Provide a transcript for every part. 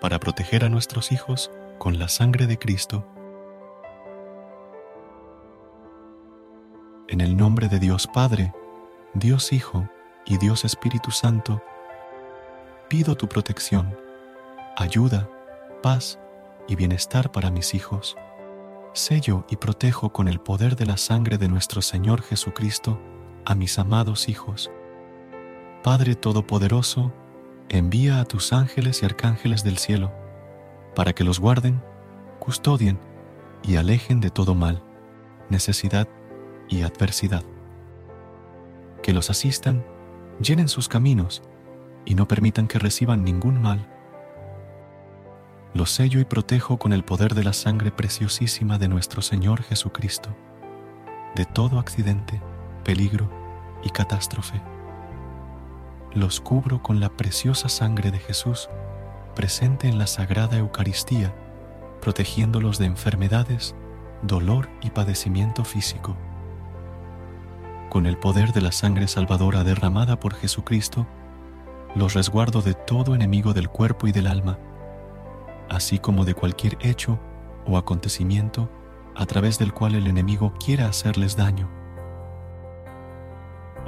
para proteger a nuestros hijos con la sangre de Cristo. En el nombre de Dios Padre, Dios Hijo y Dios Espíritu Santo, pido tu protección, ayuda, paz y bienestar para mis hijos. Sello y protejo con el poder de la sangre de nuestro Señor Jesucristo a mis amados hijos. Padre Todopoderoso, envía a tus ángeles y arcángeles del cielo, para que los guarden, custodien y alejen de todo mal, necesidad y adversidad. Que los asistan, llenen sus caminos y no permitan que reciban ningún mal. Los sello y protejo con el poder de la sangre preciosísima de nuestro Señor Jesucristo, de todo accidente, peligro y catástrofe los cubro con la preciosa sangre de Jesús presente en la Sagrada Eucaristía, protegiéndolos de enfermedades, dolor y padecimiento físico. Con el poder de la sangre salvadora derramada por Jesucristo, los resguardo de todo enemigo del cuerpo y del alma, así como de cualquier hecho o acontecimiento a través del cual el enemigo quiera hacerles daño.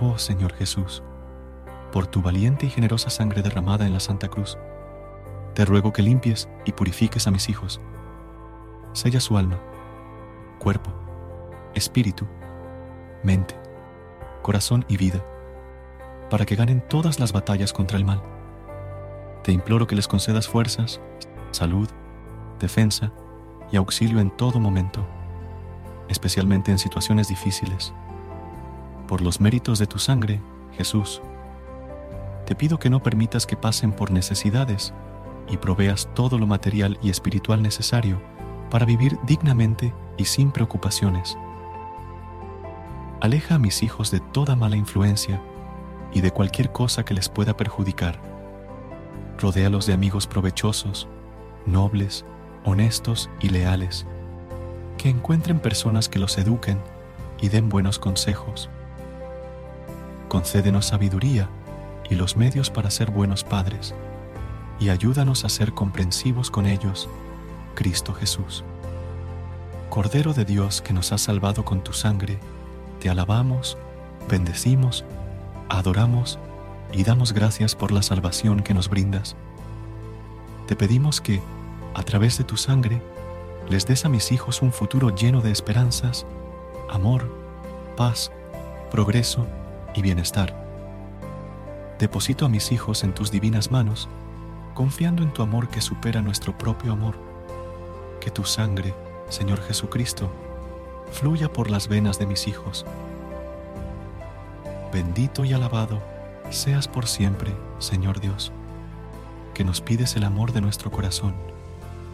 Oh Señor Jesús, por tu valiente y generosa sangre derramada en la Santa Cruz, te ruego que limpies y purifiques a mis hijos. Sella su alma, cuerpo, espíritu, mente, corazón y vida, para que ganen todas las batallas contra el mal. Te imploro que les concedas fuerzas, salud, defensa y auxilio en todo momento, especialmente en situaciones difíciles. Por los méritos de tu sangre, Jesús, te pido que no permitas que pasen por necesidades y proveas todo lo material y espiritual necesario para vivir dignamente y sin preocupaciones. Aleja a mis hijos de toda mala influencia y de cualquier cosa que les pueda perjudicar. Rodéalos de amigos provechosos, nobles, honestos y leales, que encuentren personas que los eduquen y den buenos consejos. Concédenos sabiduría y los medios para ser buenos padres, y ayúdanos a ser comprensivos con ellos, Cristo Jesús. Cordero de Dios que nos has salvado con tu sangre, te alabamos, bendecimos, adoramos y damos gracias por la salvación que nos brindas. Te pedimos que, a través de tu sangre, les des a mis hijos un futuro lleno de esperanzas, amor, paz, progreso y bienestar Deposito a mis hijos en tus divinas manos, confiando en tu amor que supera nuestro propio amor. Que tu sangre, Señor Jesucristo, fluya por las venas de mis hijos. Bendito y alabado seas por siempre, Señor Dios, que nos pides el amor de nuestro corazón.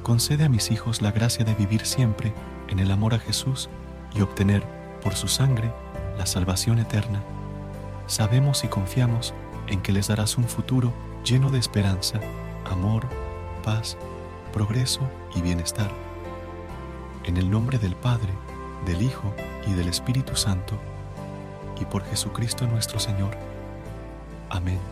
Concede a mis hijos la gracia de vivir siempre en el amor a Jesús y obtener, por su sangre, la salvación eterna. Sabemos y confiamos en que les darás un futuro lleno de esperanza, amor, paz, progreso y bienestar. En el nombre del Padre, del Hijo y del Espíritu Santo, y por Jesucristo nuestro Señor. Amén.